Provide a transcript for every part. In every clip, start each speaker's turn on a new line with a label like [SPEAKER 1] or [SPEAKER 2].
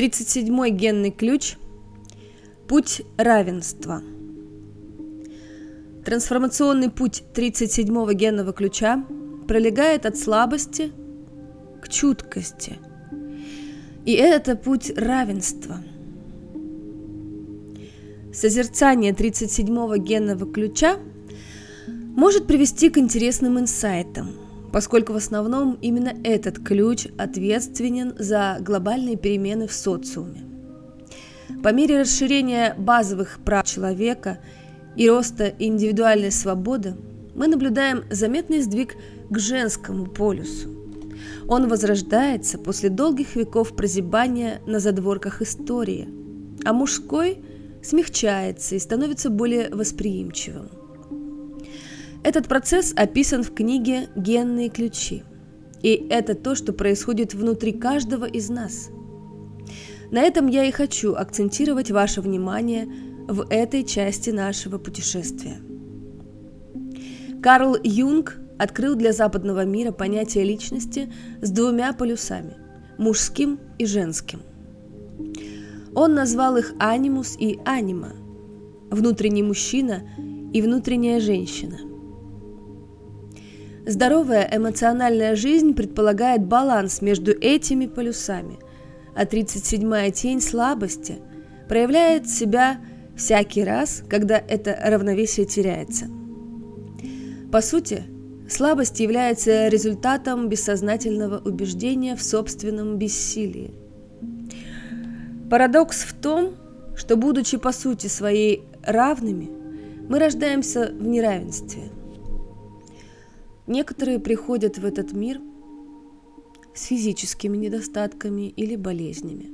[SPEAKER 1] 37-й генный ключ – путь равенства. Трансформационный путь 37-го генного ключа пролегает от слабости к чуткости. И это путь равенства. Созерцание 37-го генного ключа может привести к интересным инсайтам – поскольку в основном именно этот ключ ответственен за глобальные перемены в социуме. По мере расширения базовых прав человека и роста индивидуальной свободы мы наблюдаем заметный сдвиг к женскому полюсу. Он возрождается после долгих веков прозябания на задворках истории, а мужской смягчается и становится более восприимчивым. Этот процесс описан в книге «Генные ключи». И это то, что происходит внутри каждого из нас. На этом я и хочу акцентировать ваше внимание в этой части нашего путешествия. Карл Юнг открыл для западного мира понятие личности с двумя полюсами – мужским и женским. Он назвал их анимус и анима – внутренний мужчина и внутренняя женщина – Здоровая эмоциональная жизнь предполагает баланс между этими полюсами, а 37-я тень слабости проявляет себя всякий раз, когда это равновесие теряется. По сути, слабость является результатом бессознательного убеждения в собственном бессилии. Парадокс в том, что, будучи по сути своей равными, мы рождаемся в неравенстве – Некоторые приходят в этот мир с физическими недостатками или болезнями.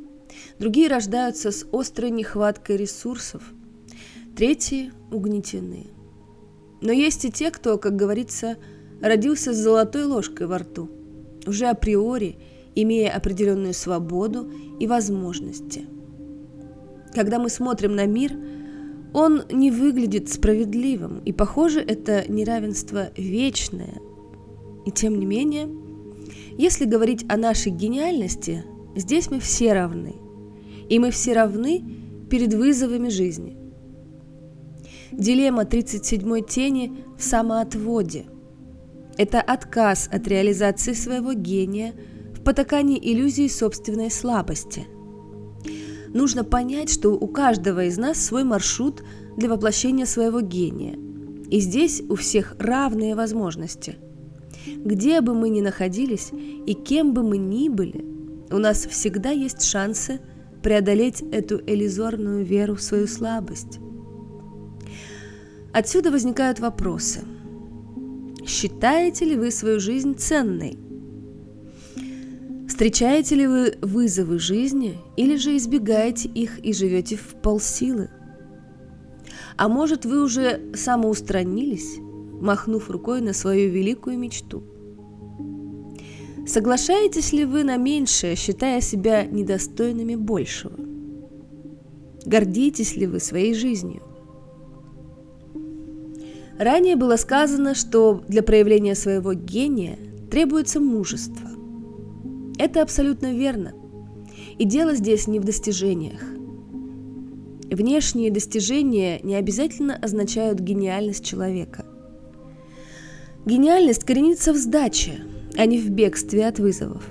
[SPEAKER 1] Другие рождаются с острой нехваткой ресурсов. Третьи угнетены. Но есть и те, кто, как говорится, родился с золотой ложкой во рту, уже априори имея определенную свободу и возможности. Когда мы смотрим на мир, он не выглядит справедливым, и, похоже, это неравенство вечное, и тем не менее, если говорить о нашей гениальности, здесь мы все равны. И мы все равны перед вызовами жизни. Дилемма 37-й тени в самоотводе. Это отказ от реализации своего гения в потакании иллюзии собственной слабости. Нужно понять, что у каждого из нас свой маршрут для воплощения своего гения. И здесь у всех равные возможности – где бы мы ни находились и кем бы мы ни были, у нас всегда есть шансы преодолеть эту иллюзорную веру в свою слабость. Отсюда возникают вопросы. Считаете ли вы свою жизнь ценной? Встречаете ли вы вызовы жизни или же избегаете их и живете в полсилы? А может, вы уже самоустранились махнув рукой на свою великую мечту. Соглашаетесь ли вы на меньшее, считая себя недостойными большего? Гордитесь ли вы своей жизнью? Ранее было сказано, что для проявления своего гения требуется мужество. Это абсолютно верно. И дело здесь не в достижениях. Внешние достижения не обязательно означают гениальность человека – Гениальность коренится в сдаче, а не в бегстве от вызовов.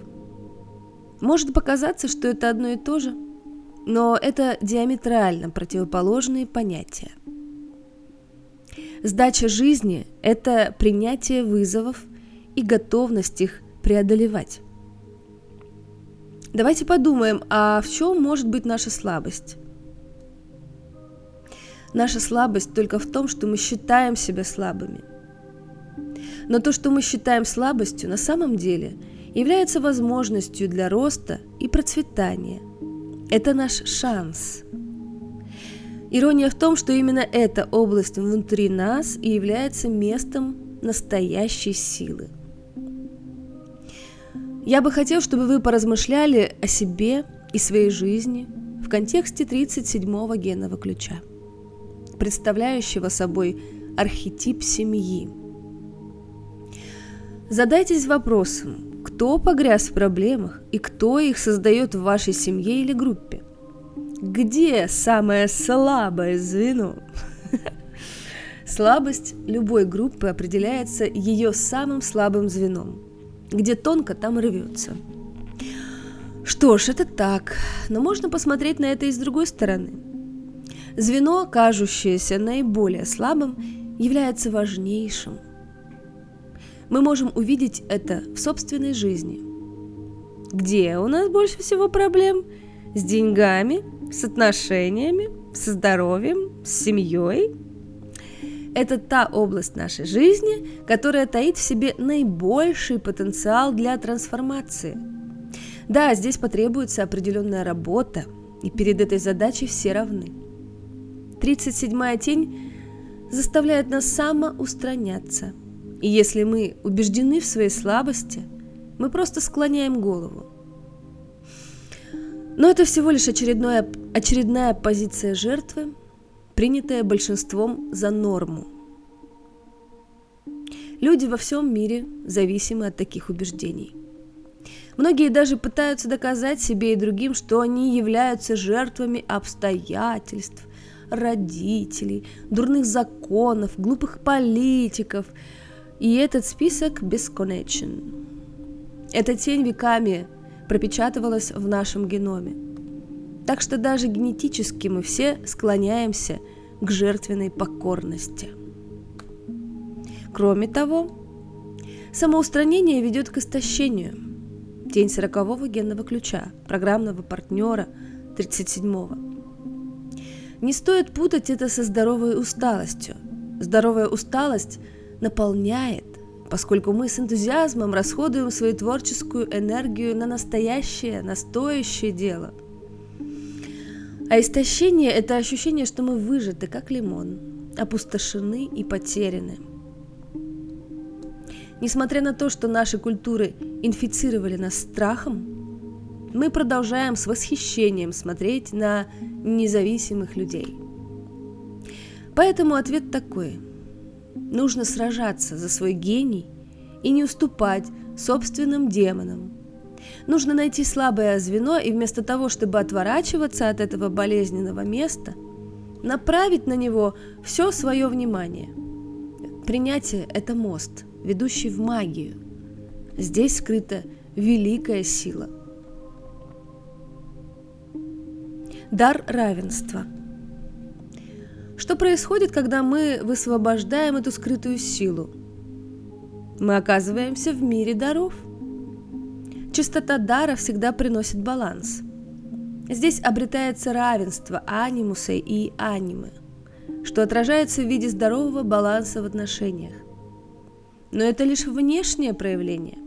[SPEAKER 1] Может показаться, что это одно и то же, но это диаметрально противоположные понятия. Сдача жизни – это принятие вызовов и готовность их преодолевать. Давайте подумаем, а в чем может быть наша слабость? Наша слабость только в том, что мы считаем себя слабыми – но то, что мы считаем слабостью, на самом деле является возможностью для роста и процветания. Это наш шанс. Ирония в том, что именно эта область внутри нас и является местом настоящей силы. Я бы хотел, чтобы вы поразмышляли о себе и своей жизни в контексте 37-го генного ключа, представляющего собой архетип семьи – Задайтесь вопросом, кто погряз в проблемах и кто их создает в вашей семье или группе. Где самое слабое звено? Слабость любой группы определяется ее самым слабым звеном. Где тонко, там рвется. Что ж, это так, но можно посмотреть на это и с другой стороны. Звено, кажущееся наиболее слабым, является важнейшим. Мы можем увидеть это в собственной жизни. Где у нас больше всего проблем? С деньгами, с отношениями, со здоровьем, с семьей? Это та область нашей жизни, которая таит в себе наибольший потенциал для трансформации. Да, здесь потребуется определенная работа, и перед этой задачей все равны. 37-я тень заставляет нас самоустраняться. И если мы убеждены в своей слабости, мы просто склоняем голову. Но это всего лишь очередная, очередная позиция жертвы, принятая большинством за норму. Люди во всем мире зависимы от таких убеждений. Многие даже пытаются доказать себе и другим, что они являются жертвами обстоятельств, родителей, дурных законов, глупых политиков. И этот список бесконечен. Эта тень веками пропечатывалась в нашем геноме. Так что даже генетически мы все склоняемся к жертвенной покорности. Кроме того, самоустранение ведет к истощению. Тень сорокового генного ключа, программного партнера 37-го. Не стоит путать это со здоровой усталостью. Здоровая усталость наполняет, поскольку мы с энтузиазмом расходуем свою творческую энергию на настоящее, настоящее дело. А истощение – это ощущение, что мы выжаты, как лимон, опустошены и потеряны. Несмотря на то, что наши культуры инфицировали нас страхом, мы продолжаем с восхищением смотреть на независимых людей. Поэтому ответ такой. Нужно сражаться за свой гений и не уступать собственным демонам. Нужно найти слабое звено и вместо того, чтобы отворачиваться от этого болезненного места, направить на него все свое внимание. Принятие – это мост, ведущий в магию. Здесь скрыта великая сила – дар равенства. Что происходит, когда мы высвобождаем эту скрытую силу? Мы оказываемся в мире даров. Чистота дара всегда приносит баланс. Здесь обретается равенство анимуса и анимы, что отражается в виде здорового баланса в отношениях. Но это лишь внешнее проявление.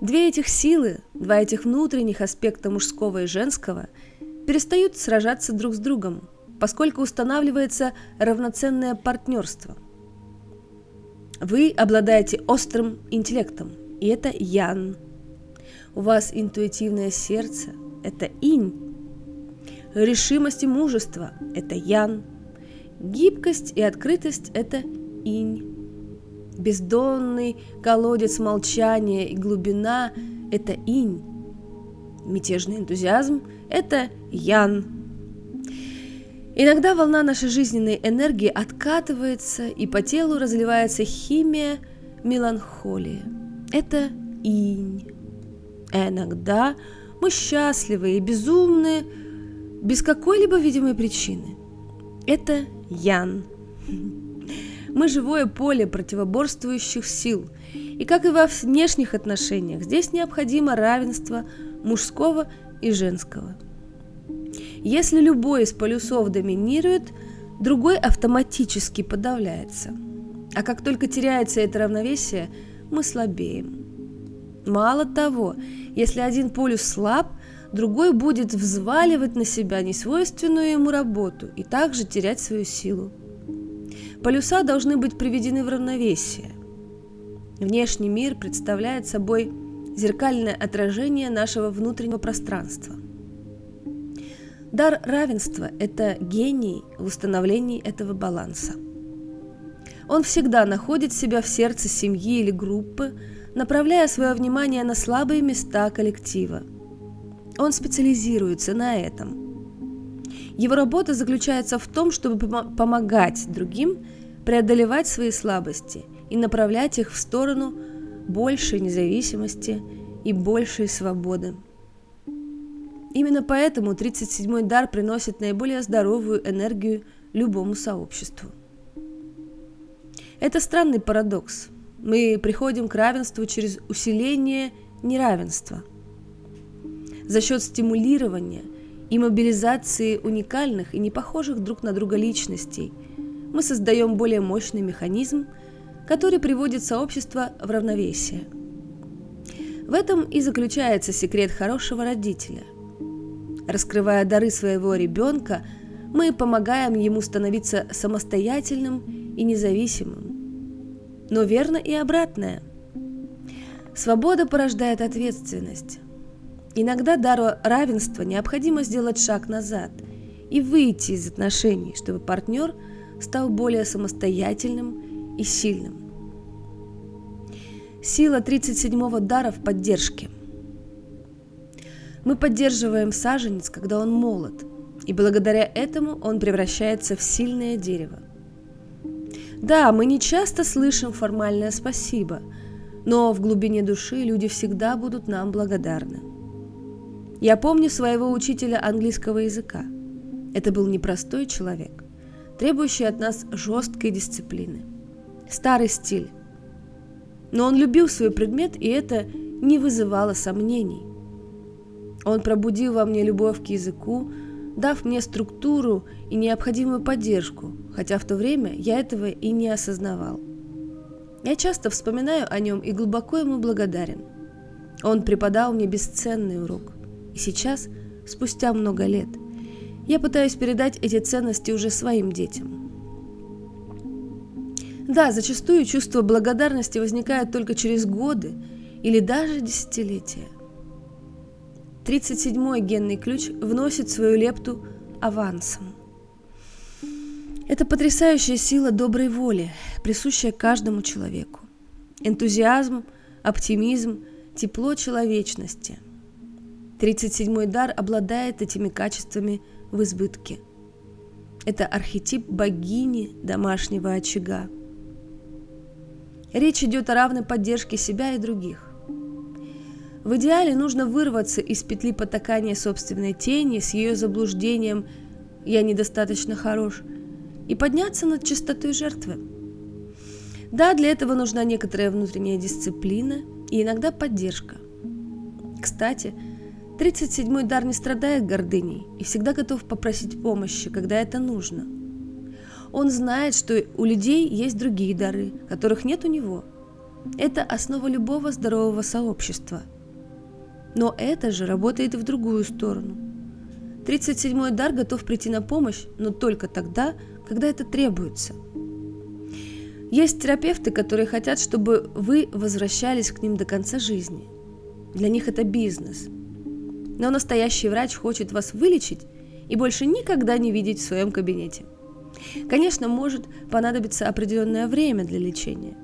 [SPEAKER 1] Две этих силы, два этих внутренних аспекта мужского и женского – перестают сражаться друг с другом, поскольку устанавливается равноценное партнерство. Вы обладаете острым интеллектом, и это Ян. У вас интуитивное сердце – это Инь. Решимость и мужество – это Ян. Гибкость и открытость – это Инь. Бездонный колодец молчания и глубина – это Инь. Мятежный энтузиазм – это Ян. Иногда волна нашей жизненной энергии откатывается, и по телу разливается химия меланхолии. Это инь. А иногда мы счастливы и безумны без какой-либо видимой причины. Это ян. Мы живое поле противоборствующих сил. И как и во внешних отношениях, здесь необходимо равенство мужского и женского – если любой из полюсов доминирует, другой автоматически подавляется. А как только теряется это равновесие, мы слабеем. Мало того, если один полюс слаб, другой будет взваливать на себя несвойственную ему работу и также терять свою силу. Полюса должны быть приведены в равновесие. Внешний мир представляет собой зеркальное отражение нашего внутреннего пространства – Дар равенства – это гений в установлении этого баланса. Он всегда находит себя в сердце семьи или группы, направляя свое внимание на слабые места коллектива. Он специализируется на этом. Его работа заключается в том, чтобы помогать другим преодолевать свои слабости и направлять их в сторону большей независимости и большей свободы. Именно поэтому 37-й дар приносит наиболее здоровую энергию любому сообществу. Это странный парадокс. Мы приходим к равенству через усиление неравенства. За счет стимулирования и мобилизации уникальных и не похожих друг на друга личностей мы создаем более мощный механизм, который приводит сообщество в равновесие. В этом и заключается секрет хорошего родителя. Раскрывая дары своего ребенка, мы помогаем ему становиться самостоятельным и независимым. Но верно и обратное. Свобода порождает ответственность. Иногда дару равенства необходимо сделать шаг назад и выйти из отношений, чтобы партнер стал более самостоятельным и сильным. Сила 37-го дара в поддержке. Мы поддерживаем саженец, когда он молод, и благодаря этому он превращается в сильное дерево. Да, мы не часто слышим формальное спасибо, но в глубине души люди всегда будут нам благодарны. Я помню своего учителя английского языка. Это был непростой человек, требующий от нас жесткой дисциплины. Старый стиль. Но он любил свой предмет, и это не вызывало сомнений. Он пробудил во мне любовь к языку, дав мне структуру и необходимую поддержку, хотя в то время я этого и не осознавал. Я часто вспоминаю о нем и глубоко ему благодарен. Он преподал мне бесценный урок. И сейчас, спустя много лет, я пытаюсь передать эти ценности уже своим детям. Да, зачастую чувство благодарности возникает только через годы или даже десятилетия. 37-й генный ключ вносит свою лепту авансом. Это потрясающая сила доброй воли, присущая каждому человеку. Энтузиазм, оптимизм, тепло человечности – 37-й дар обладает этими качествами в избытке. Это архетип богини домашнего очага. Речь идет о равной поддержке себя и других. В идеале нужно вырваться из петли потакания собственной тени с ее заблуждением «я недостаточно хорош» и подняться над чистотой жертвы. Да, для этого нужна некоторая внутренняя дисциплина и иногда поддержка. Кстати, 37-й дар не страдает гордыней и всегда готов попросить помощи, когда это нужно. Он знает, что у людей есть другие дары, которых нет у него. Это основа любого здорового сообщества. Но это же работает в другую сторону. 37-й дар готов прийти на помощь, но только тогда, когда это требуется. Есть терапевты, которые хотят, чтобы вы возвращались к ним до конца жизни. Для них это бизнес – но настоящий врач хочет вас вылечить и больше никогда не видеть в своем кабинете. Конечно, может понадобиться определенное время для лечения,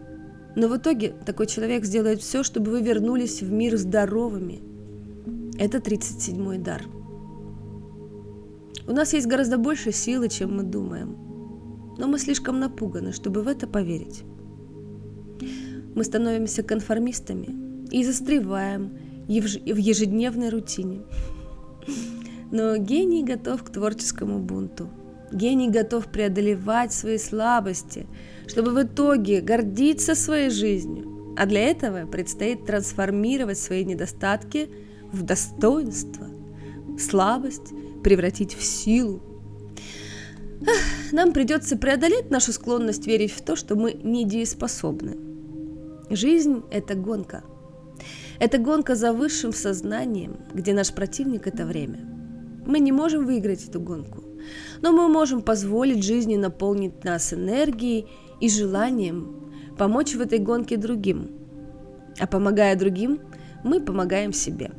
[SPEAKER 1] но в итоге такой человек сделает все, чтобы вы вернулись в мир здоровыми. Это 37-й дар. У нас есть гораздо больше силы, чем мы думаем, но мы слишком напуганы, чтобы в это поверить. Мы становимся конформистами и застреваем в ежедневной рутине. Но гений готов к творческому бунту. Гений готов преодолевать свои слабости, чтобы в итоге гордиться своей жизнью. А для этого предстоит трансформировать свои недостатки в достоинство, слабость превратить в силу. Нам придется преодолеть нашу склонность верить в то, что мы недееспособны. Жизнь – это гонка – это гонка за высшим сознанием, где наш противник – это время. Мы не можем выиграть эту гонку, но мы можем позволить жизни наполнить нас энергией и желанием помочь в этой гонке другим. А помогая другим, мы помогаем себе.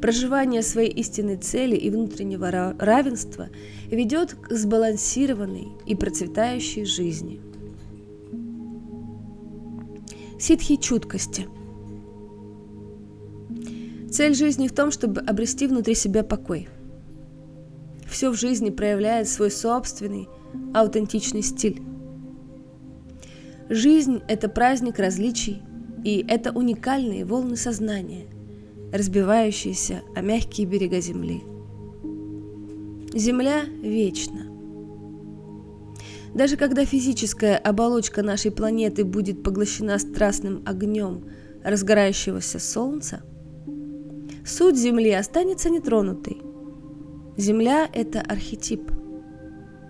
[SPEAKER 1] Проживание своей истинной цели и внутреннего равенства ведет к сбалансированной и процветающей жизни – Ситхи чуткости. Цель жизни в том, чтобы обрести внутри себя покой. Все в жизни проявляет свой собственный, аутентичный стиль. Жизнь – это праздник различий, и это уникальные волны сознания, разбивающиеся о мягкие берега Земли. Земля вечна. Даже когда физическая оболочка нашей планеты будет поглощена страстным огнем разгорающегося Солнца, суть Земли останется нетронутой. Земля – это архетип.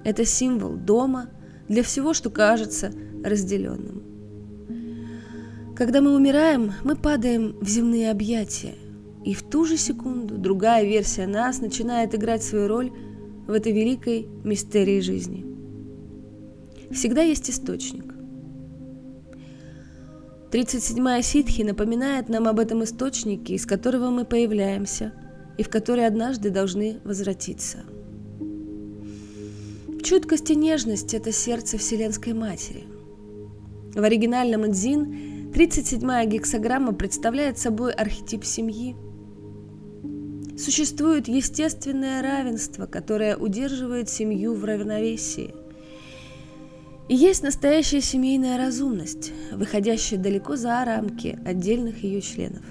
[SPEAKER 1] Это символ дома для всего, что кажется разделенным. Когда мы умираем, мы падаем в земные объятия, и в ту же секунду другая версия нас начинает играть свою роль в этой великой мистерии жизни. Всегда есть источник. 37-я ситхи напоминает нам об этом источнике, из которого мы появляемся и в который однажды должны возвратиться. Чуткость и нежность – это сердце Вселенской Матери. В оригинальном Эдзин 37-я гексограмма представляет собой архетип семьи. Существует естественное равенство, которое удерживает семью в равновесии – и есть настоящая семейная разумность, выходящая далеко за рамки отдельных ее членов.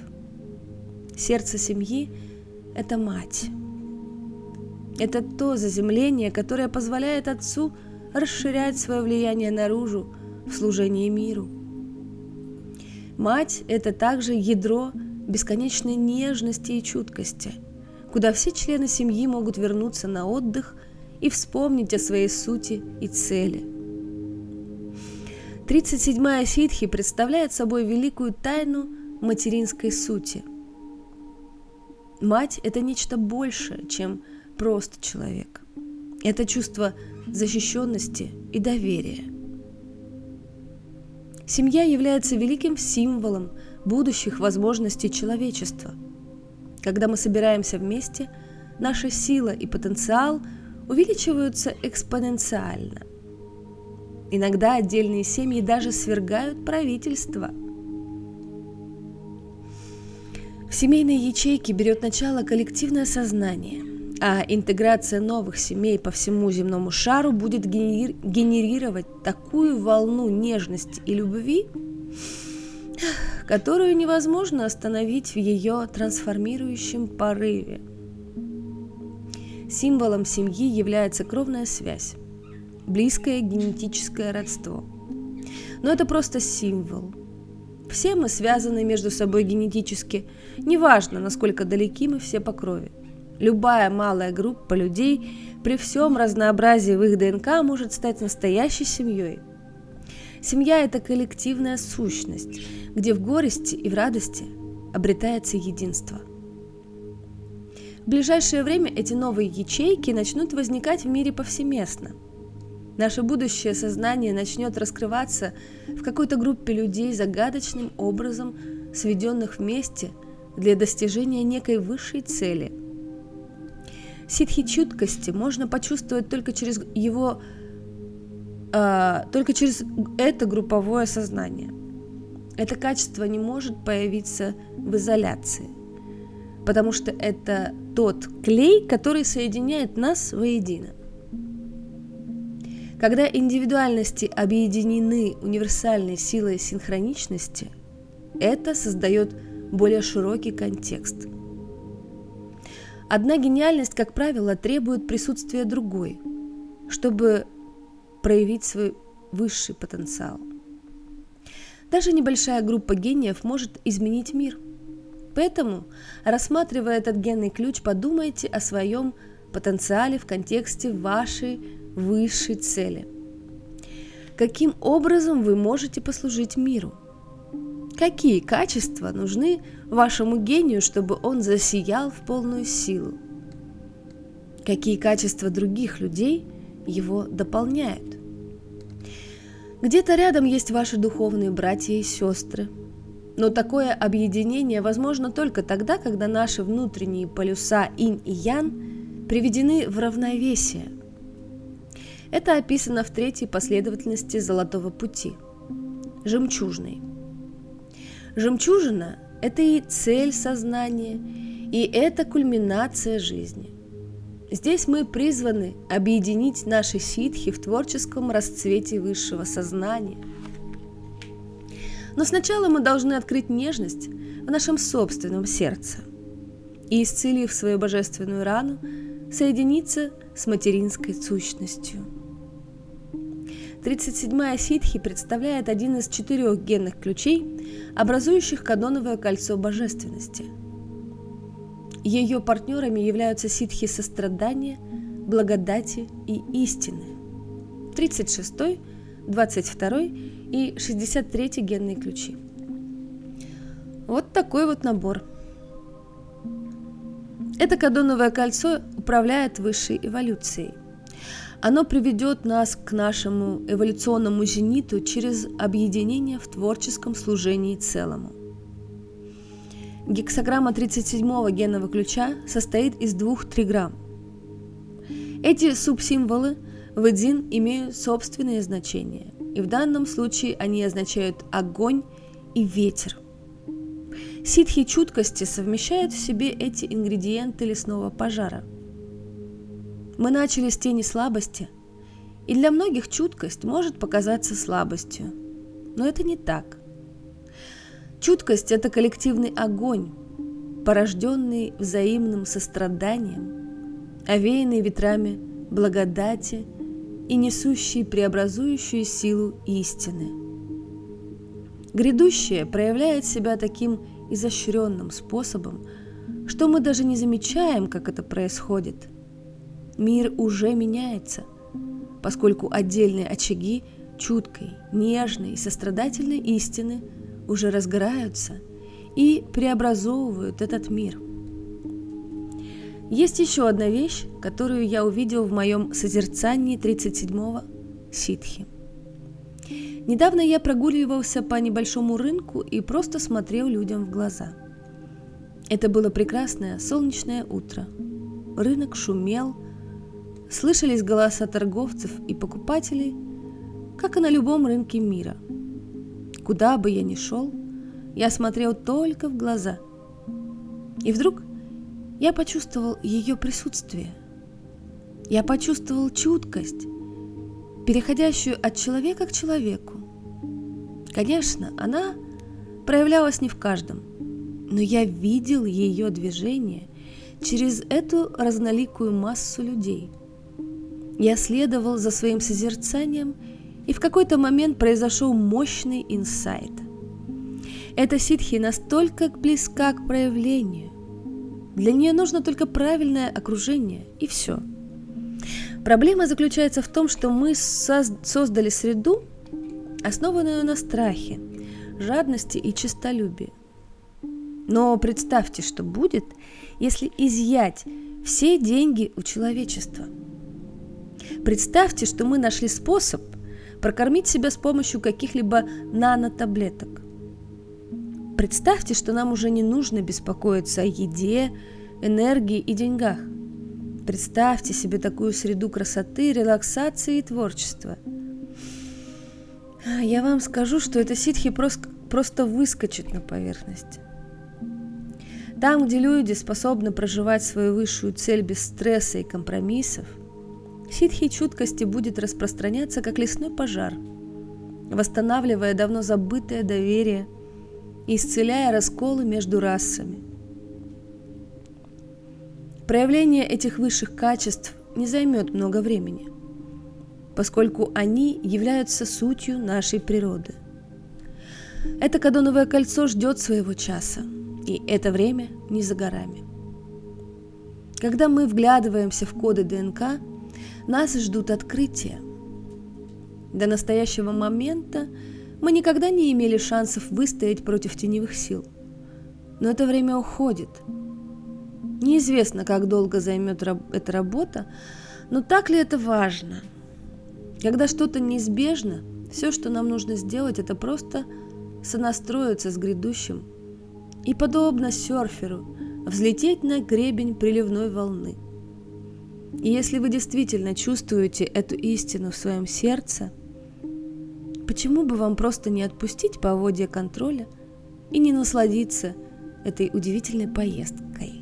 [SPEAKER 1] Сердце семьи – это мать. Это то заземление, которое позволяет отцу расширять свое влияние наружу в служении миру. Мать – это также ядро бесконечной нежности и чуткости, куда все члены семьи могут вернуться на отдых и вспомнить о своей сути и цели – 37-я ситхи представляет собой великую тайну материнской сути. Мать – это нечто большее, чем просто человек. Это чувство защищенности и доверия. Семья является великим символом будущих возможностей человечества. Когда мы собираемся вместе, наша сила и потенциал увеличиваются экспоненциально – Иногда отдельные семьи даже свергают правительство. В семейной ячейке берет начало коллективное сознание, а интеграция новых семей по всему земному шару будет генерировать такую волну нежности и любви, которую невозможно остановить в ее трансформирующем порыве. Символом семьи является кровная связь близкое генетическое родство. Но это просто символ. Все мы связаны между собой генетически, неважно, насколько далеки мы все по крови. Любая малая группа людей при всем разнообразии в их ДНК может стать настоящей семьей. Семья – это коллективная сущность, где в горести и в радости обретается единство. В ближайшее время эти новые ячейки начнут возникать в мире повсеместно – Наше будущее сознание начнет раскрываться в какой-то группе людей загадочным образом, сведенных вместе для достижения некой высшей цели. Ситхи чуткости можно почувствовать только через его, только через это групповое сознание. Это качество не может появиться в изоляции, потому что это тот клей, который соединяет нас воедино. Когда индивидуальности объединены универсальной силой синхроничности, это создает более широкий контекст. Одна гениальность, как правило, требует присутствия другой, чтобы проявить свой высший потенциал. Даже небольшая группа гениев может изменить мир. Поэтому, рассматривая этот генный ключ, подумайте о своем потенциале в контексте вашей высшей цели. Каким образом вы можете послужить миру? Какие качества нужны вашему гению, чтобы он засиял в полную силу? Какие качества других людей его дополняют? Где-то рядом есть ваши духовные братья и сестры. Но такое объединение возможно только тогда, когда наши внутренние полюса инь и ян приведены в равновесие – это описано в третьей последовательности Золотого пути – жемчужной. Жемчужина – это и цель сознания, и это кульминация жизни. Здесь мы призваны объединить наши ситхи в творческом расцвете высшего сознания. Но сначала мы должны открыть нежность в нашем собственном сердце и, исцелив свою божественную рану, соединиться с материнской сущностью. 37-я ситхи представляет один из четырех генных ключей, образующих кадоновое кольцо божественности. Ее партнерами являются ситхи сострадания, благодати и истины. 36-й, 22-й и 63-й генные ключи. Вот такой вот набор. Это кадоновое кольцо управляет высшей эволюцией. Оно приведет нас к нашему эволюционному зениту через объединение в творческом служении целому. Гексограмма 37-го генного ключа состоит из двух триграмм. Эти субсимволы в один имеют собственные значения, и в данном случае они означают огонь и ветер. Ситхи чуткости совмещают в себе эти ингредиенты лесного пожара. Мы начали с тени слабости, и для многих чуткость может показаться слабостью, но это не так – Чуткость – это коллективный огонь, порожденный взаимным состраданием, овеянный ветрами благодати и несущий преобразующую силу истины. Грядущее проявляет себя таким изощренным способом, что мы даже не замечаем, как это происходит. Мир уже меняется, поскольку отдельные очаги чуткой, нежной и сострадательной истины – уже разгораются и преобразовывают этот мир. Есть еще одна вещь, которую я увидел в моем созерцании 37-го ситхи. Недавно я прогуливался по небольшому рынку и просто смотрел людям в глаза. Это было прекрасное солнечное утро. Рынок шумел, слышались голоса торговцев и покупателей, как и на любом рынке мира – Куда бы я ни шел, я смотрел только в глаза. И вдруг я почувствовал ее присутствие. Я почувствовал чуткость, переходящую от человека к человеку. Конечно, она проявлялась не в каждом, но я видел ее движение через эту разноликую массу людей. Я следовал за своим созерцанием и в какой-то момент произошел мощный инсайт. Эта ситхи настолько близка к проявлению. Для нее нужно только правильное окружение, и все. Проблема заключается в том, что мы создали среду, основанную на страхе, жадности и честолюбии. Но представьте, что будет, если изъять все деньги у человечества. Представьте, что мы нашли способ прокормить себя с помощью каких-либо нанотаблеток. Представьте, что нам уже не нужно беспокоиться о еде, энергии и деньгах. Представьте себе такую среду красоты, релаксации и творчества. Я вам скажу, что это ситхи просто, просто выскочит на поверхность. Там, где люди способны проживать свою высшую цель без стресса и компромиссов – Ситхи чуткости будет распространяться, как лесной пожар, восстанавливая давно забытое доверие и исцеляя расколы между расами. Проявление этих высших качеств не займет много времени, поскольку они являются сутью нашей природы. Это кадоновое кольцо ждет своего часа, и это время не за горами. Когда мы вглядываемся в коды ДНК – нас ждут открытия. До настоящего момента мы никогда не имели шансов выстоять против теневых сил. Но это время уходит. Неизвестно, как долго займет эта работа, но так ли это важно? Когда что-то неизбежно, все, что нам нужно сделать, это просто сонастроиться с грядущим и, подобно серферу, взлететь на гребень приливной волны – и если вы действительно чувствуете эту истину в своем сердце, почему бы вам просто не отпустить поводья контроля и не насладиться этой удивительной поездкой.